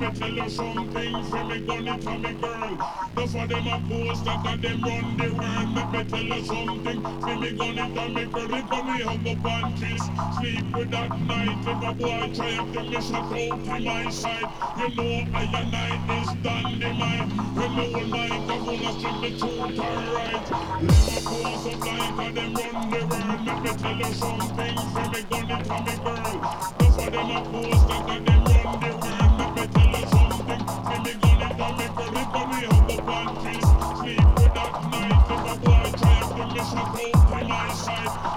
me tell you something from me gunny from me girl. That's of them a post that and them run the world. Let me tell you something from me gunny from me girl. If me hug up and sleep with that night. If a boy try to get me, shut out from my side. You know I and I is dynamite. You know like I wanna strip the truth and right. Never pose up like and them run the world. Let me tell you something from me gunny from me girl. That's of them a post that and them Yes.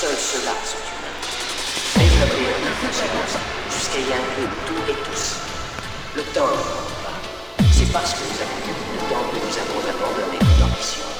Seuls ceux-là sont humains. Développez votre conscience jusqu'à y inclure tout et tous. Le temps. C'est parce que nous avons le temps que nous avons abandonné notre ambition.